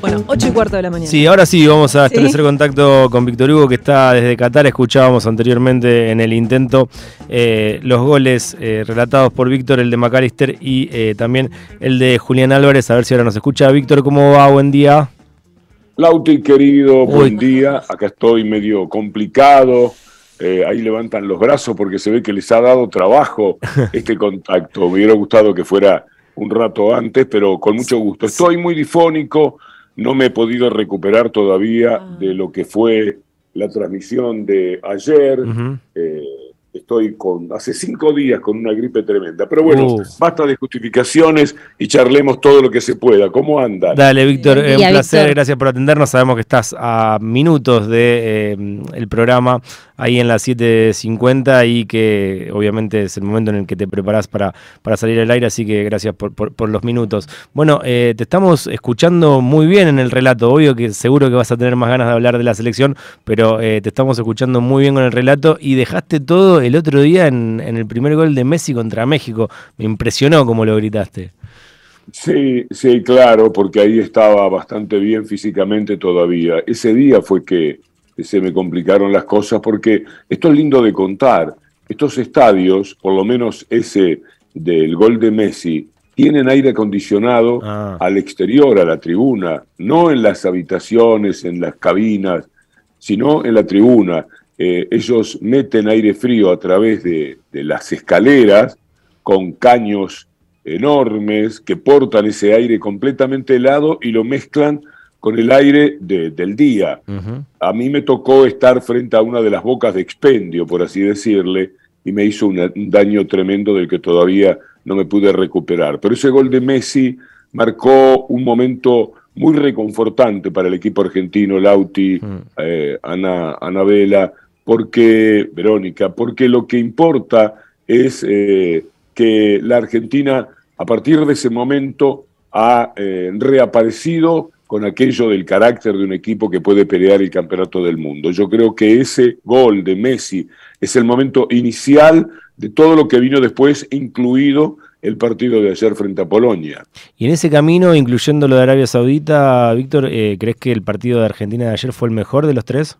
Bueno, 8 y cuarto de la mañana. Sí, ahora sí, vamos a establecer contacto con Víctor Hugo, que está desde Qatar. Escuchábamos anteriormente en el intento eh, los goles eh, relatados por Víctor, el de McAllister y eh, también el de Julián Álvarez. A ver si ahora nos escucha. Víctor, ¿cómo va? Buen día. Lauti, querido, buen día. Acá estoy medio complicado. ahí levantan los brazos porque se ve que les ha dado trabajo este contacto. Me hubiera gustado que fuera un rato antes, pero con mucho gusto. Estoy muy difónico, no me he podido recuperar todavía ah. de lo que fue la transmisión de ayer estoy con hace cinco días con una gripe tremenda. Pero bueno, basta de justificaciones y charlemos todo lo que se pueda. ¿Cómo anda? Dale, Víctor, es un placer, gracias por atendernos. Sabemos que estás a minutos de eh, el programa ahí en las 7.50 y que obviamente es el momento en el que te preparas para, para salir al aire, así que gracias por, por, los minutos. Bueno, eh, te estamos escuchando muy bien en el relato, obvio que seguro que vas a tener más ganas de hablar de la selección, pero eh, te estamos escuchando muy bien con el relato y dejaste todo el otro día en, el primer gol de Messi contra México. Me impresionó como lo gritaste. Sí, sí, claro, porque ahí estaba bastante bien físicamente todavía. Ese día fue que se me complicaron las cosas porque esto es lindo de contar. Estos estadios, por lo menos ese del gol de Messi, tienen aire acondicionado ah. al exterior, a la tribuna, no en las habitaciones, en las cabinas, sino en la tribuna. Eh, ellos meten aire frío a través de, las escaleras con caños enormes que portan ese aire completamente helado y lo mezclan con el aire del día. A mí me tocó estar frente a una de las bocas de expendio, por así decirle, y me hizo un daño tremendo del que todavía no me pude recuperar. Pero ese gol de Messi marcó un momento muy reconfortante para el equipo argentino, Lauti, eh, Ana, Anabela, porque, Verónica, porque lo que importa es eh, que la Argentina a partir de ese momento ha eh, reaparecido con aquello del carácter de un equipo que puede pelear el campeonato del mundo. Yo creo que ese gol de Messi es el momento inicial de todo lo que vino después, incluido el partido de ayer frente a Polonia. Y en ese camino, incluyendo lo de Arabia Saudita, Víctor, eh, ¿crees que el partido de Argentina de ayer fue el mejor de los tres?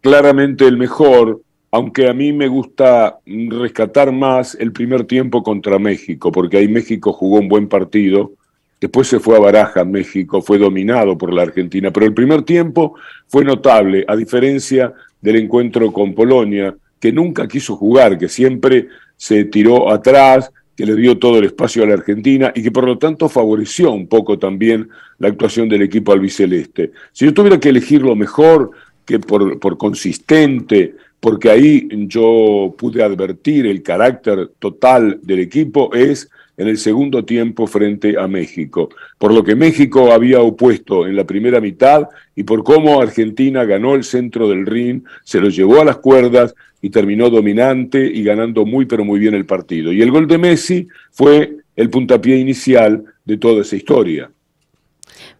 Claramente el mejor, aunque a mí me gusta rescatar más el primer tiempo contra México, porque ahí México jugó un buen partido, después se fue a Baraja, México fue dominado por la Argentina, pero el primer tiempo fue notable, a diferencia del encuentro con Polonia, que nunca quiso jugar, que siempre se tiró atrás, que le dio todo el espacio a la Argentina y que por lo tanto favoreció un poco también la actuación del equipo albiceleste. Si yo tuviera que elegir lo mejor, que por, consistente, porque ahí yo pude advertir el carácter total del equipo, es en el segundo tiempo frente a México, por lo que México había opuesto en la primera mitad y por cómo Argentina ganó el centro del ring, se lo llevó a las cuerdas y terminó dominante y ganando muy pero muy bien el partido. Y el gol de Messi fue el puntapié inicial de toda esa historia.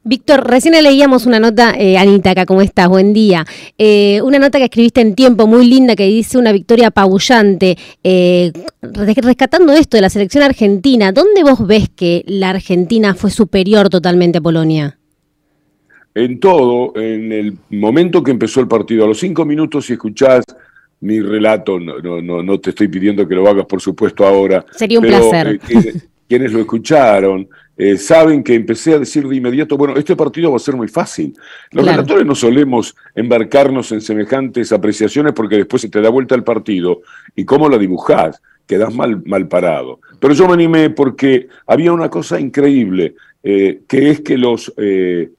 Víctor, recién leíamos una nota, eh, Anita, acá, ¿cómo estás? Buen día. Eh, una nota que escribiste en tiempo muy linda que dice una victoria apabullante. Eh, rescatando esto de la selección argentina, ¿dónde vos ves que la Argentina fue superior totalmente a Polonia? En todo, en el momento que empezó el partido, a los cinco minutos, si escuchás mi relato, no, no, no, te estoy pidiendo que lo hagas, por supuesto, ahora. Sería un placer. quienes lo escucharon, eh, saben que empecé a decir de inmediato, bueno, este partido va a ser muy fácil. Los relatores no solemos embarcarnos en semejantes apreciaciones porque después se te da vuelta el partido y cómo lo dibujás, quedás mal, mal parado. Pero yo me animé porque había una cosa increíble, eh, que es que los eh,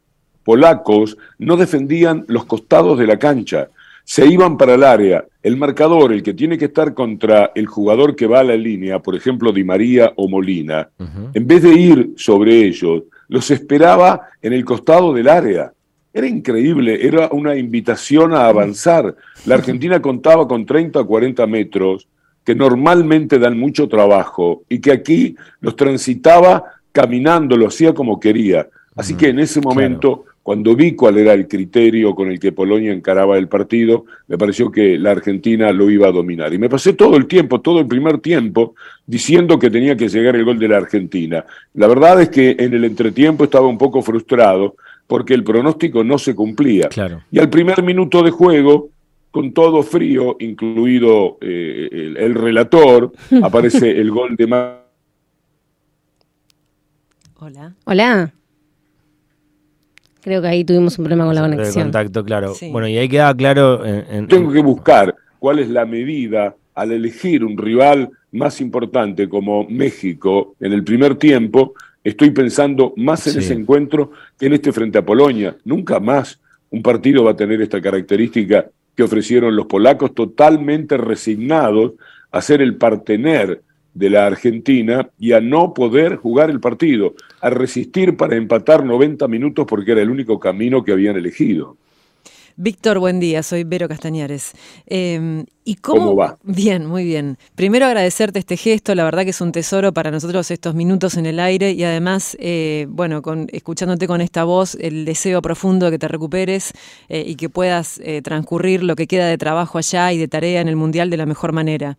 polacos no defendían los costados de la cancha se iban para el área. El marcador, el que tiene que estar contra el jugador que va a la línea, por ejemplo, Di María o Molina, en vez de ir sobre ellos, los esperaba en el costado del área. Era increíble, era una invitación a avanzar. La Argentina contaba con 30 o 40 metros, que normalmente dan mucho trabajo, y que aquí los transitaba caminando, lo hacía como quería. Así que en ese momento cuando vi cuál era el criterio con el que Polonia encaraba el partido, me pareció que la Argentina lo iba a dominar. Y me pasé todo el tiempo, todo el primer tiempo, diciendo que tenía que llegar el gol de la Argentina. La verdad es que en el entretiempo estaba un poco frustrado porque el pronóstico no se cumplía. Y al primer minuto de juego, con todo frío, incluido eh, el, el, relator, aparece el gol de... Hola. Hola. Creo que ahí tuvimos un problema con la conexión. contacto, claro. Bueno, y ahí queda claro. Tengo que buscar cuál es la medida al elegir un rival más importante como México en el primer tiempo. Estoy pensando más en ese encuentro que en este frente a Polonia. Nunca más un partido va a tener esta característica que ofrecieron los polacos, totalmente resignados a ser el partener de la Argentina y a no poder jugar el partido, a resistir para empatar 90 minutos porque era el único camino que habían elegido. Víctor, buen día, soy Vero Castañares. Em, ¿y cómo, va? Bien, muy bien. Primero agradecerte este gesto, la verdad que es un tesoro para nosotros estos minutos en el aire y además, eh, bueno, con, escuchándote con esta voz, el deseo profundo de que te recuperes eh, y que puedas eh, transcurrir lo que queda de trabajo allá y de tarea en el Mundial de la mejor manera.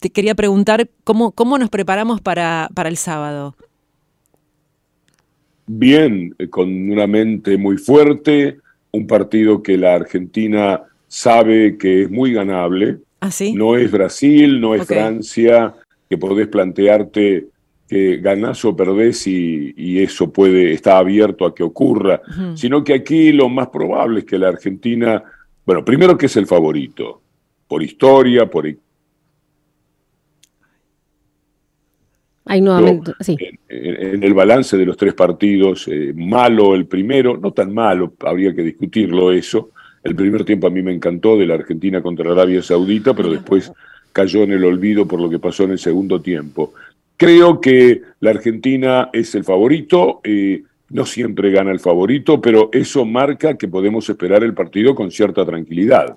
Te quería preguntar cómo, cómo nos preparamos para, para el sábado. Bien, eh, con una mente muy fuerte, un partido que la Argentina sabe que es muy ganable. ¿Ah, No es Brasil, no es Francia, que podés plantearte que ganás o perdés y, eso puede estar abierto a que ocurra, sino que aquí lo más probable es que la Argentina, bueno, primero que es el favorito, por historia, por Ahí nuevamente, sí. En, el balance de los tres partidos, eh, malo el primero, no tan malo, habría que discutirlo eso. El primer tiempo a mí me encantó de la Argentina contra Arabia Saudita, pero después cayó en el olvido por lo que pasó en el segundo tiempo. Creo que la Argentina es el favorito. Eh, no siempre gana el favorito, pero eso marca que podemos esperar el partido con cierta tranquilidad.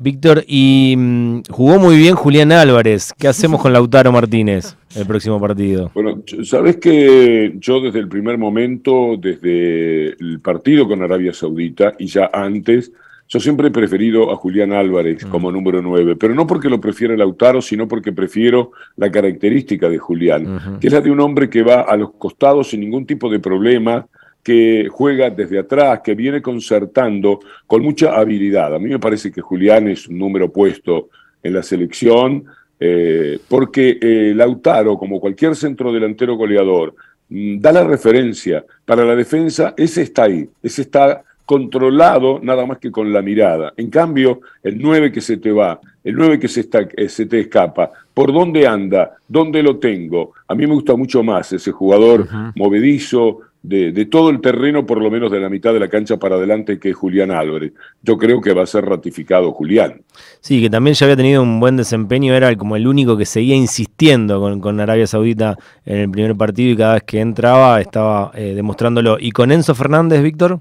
Víctor, y mm, jugó muy bien Julián Álvarez. ¿Qué hacemos con Lautaro Martínez el próximo partido? Bueno, sabes que yo desde el primer momento, desde el partido con Arabia Saudita y ya antes, yo siempre he preferido a Julián Álvarez mm. como número 9, pero no porque lo prefiera Lautaro, sino porque prefiero la característica de Julián, que es la de un hombre que va a los costados sin ningún tipo de problema, que juega desde atrás, que viene concertando con mucha habilidad. A mí me parece que Julián es un número puesto en la selección, eh, porque eh, Lautaro, como cualquier centro delantero goleador, mm, da la referencia para la defensa, ese está ahí, ese está controlado nada más que con la mirada. En cambio, el 9 que se te va, el 9 que se, está, eh, se te escapa, ¿por dónde anda? ¿Dónde lo tengo? A mí me gusta mucho más ese jugador movedizo, de, todo el terreno, por lo menos de la mitad de la cancha para adelante, que es Julián Álvarez. Yo creo que va a ser ratificado Julián. Sí, que también ya había tenido un buen desempeño, era como el único que seguía insistiendo con, con Arabia Saudita en el primer partido y cada vez que entraba estaba eh, demostrándolo. ¿Y con Enzo Fernández, Víctor?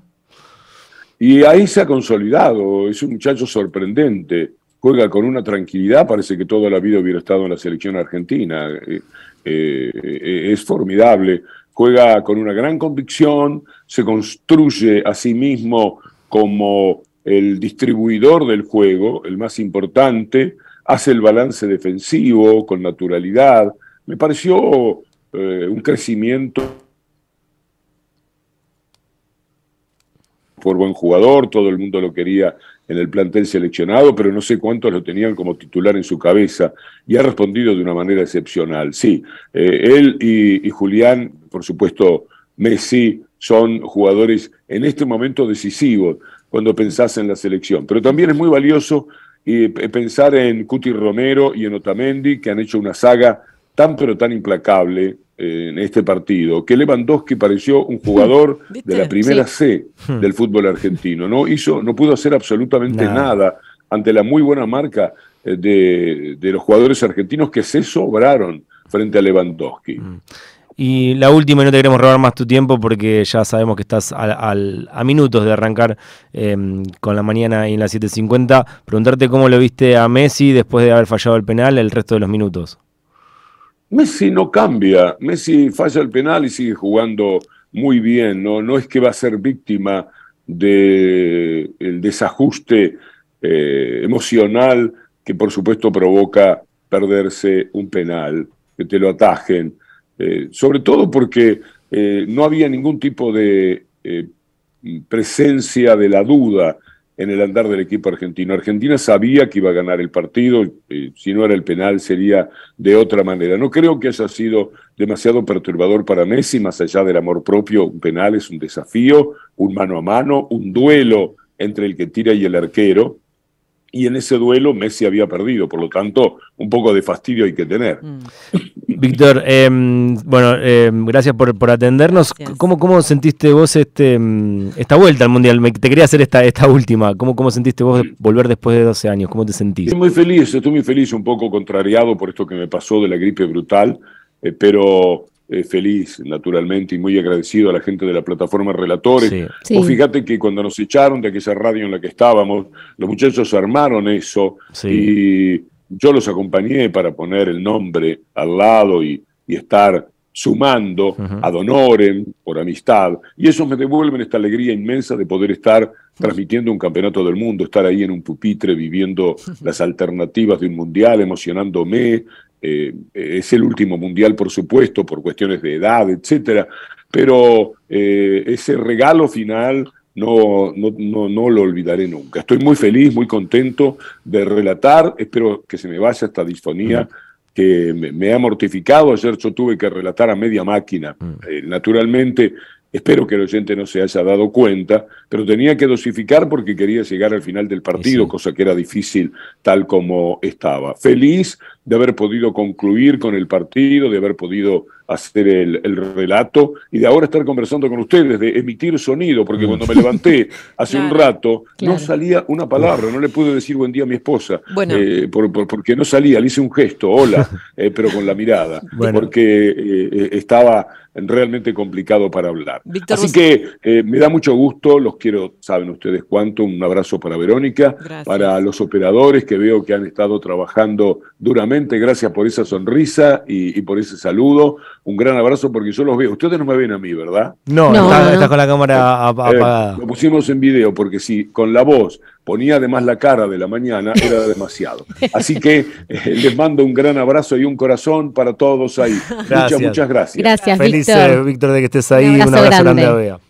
Y ahí se ha consolidado, es un muchacho sorprendente, juega con una tranquilidad, parece que toda la vida hubiera estado en la selección argentina, eh, eh, es formidable, juega con una gran convicción, se construye a sí mismo como el distribuidor del juego, el más importante, hace el balance defensivo con naturalidad. Me pareció un crecimiento por buen jugador, todo el mundo lo quería en el plantel seleccionado, pero no sé cuántos lo tenían como titular en su cabeza y ha respondido de una manera excepcional. Sí, eh, él y, Julián, por supuesto, Messi, son jugadores en este momento decisivos cuando pensás en la selección, pero también es muy valioso eh, pensar en Cuti Romero y en Otamendi, que han hecho una saga tan pero tan implacable en este partido, que Lewandowski pareció un jugador de la primera C del fútbol argentino, no hizo, no pudo hacer absolutamente nada ante la muy buena marca eh, de, los jugadores argentinos que se sobraron frente a Lewandowski. Hmm. Y la última, y no te queremos robar más tu tiempo porque ya sabemos que estás a minutos de arrancar em, con la mañana y en las 7.50. Preguntarte cómo lo viste a Messi después de haber fallado el penal el resto de los minutos. Messi no cambia, Messi falla el penal y sigue jugando muy bien, no, no es que va a ser víctima del el desajuste eh, emocional que por supuesto provoca perderse un penal, que te lo atajen, eh, sobre todo porque eh, no había ningún tipo de presencia de la duda en el andar del equipo argentino. Argentina sabía que iba a ganar el partido, si no era el penal sería de otra manera. No creo que haya sido demasiado perturbador para Messi, más allá del amor propio, un penal es un desafío, un mano a mano, un duelo entre el que tira y el arquero, y en ese duelo Messi había perdido, por lo tanto, un poco de fastidio hay que tener. Mm. Víctor, em, bueno, em, gracias por, atendernos. ¿Cómo, ¿Cómo, sentiste vos este, em, esta vuelta al Mundial? te quería hacer esta, esta última. ¿Cómo, ¿Cómo sentiste vos volver después de 12 años? ¿Cómo te sentís? Estoy muy feliz, estoy muy feliz, un poco contrariado por esto que me pasó de la gripe brutal, eh, pero eh, feliz, naturalmente, y muy agradecido a la gente de la plataforma Relatores. O fíjate que cuando nos echaron de aquella radio en la que estábamos, los muchachos armaron eso y yo los acompañé para poner el nombre al lado y, estar sumando ad honorem, por amistad, y eso me devuelven esta alegría inmensa de poder estar transmitiendo un campeonato del mundo, estar ahí en un pupitre viviendo las alternativas de un mundial, emocionándome, eh, es el último mundial, por supuesto, por cuestiones de edad, etcétera, pero eh, ese regalo final no, no, no, lo olvidaré nunca. Estoy muy feliz, muy contento de relatar, espero que se me vaya esta disfonía. que me, ha mortificado. Ayer yo tuve que relatar a media máquina. Eh, naturalmente, Espero que el oyente no se haya dado cuenta, pero tenía que dosificar porque quería llegar al final del partido, cosa que era difícil tal como estaba. Feliz de haber podido concluir con el partido, de haber podido hacer el, relato y de ahora estar conversando con ustedes, de emitir sonido, porque mm. cuando me levanté hace un rato no salía una palabra, no le pude decir buen día a mi esposa, eh, porque no salía, le hice un gesto, hola, eh, pero con la mirada, porque eh, estaba realmente complicado para hablar. Así que me da mucho gusto, los quiero, saben ustedes cuánto, un abrazo para Verónica, para los operadores que veo que han estado trabajando duramente, gracias por esa sonrisa y por ese saludo un gran abrazo porque yo los veo. Ustedes no me ven a mí, ¿verdad? No, está, con la cámara eh, apagada. lo pusimos en video porque si con la voz ponía además la cara de la mañana era demasiado. Así que eh, les mando un gran abrazo y un corazón para todos ahí. Muchas, muchas gracias. Gracias, Feliz, Víctor. Víctor, de que estés ahí. Un abrazo, grande. grande a Bea.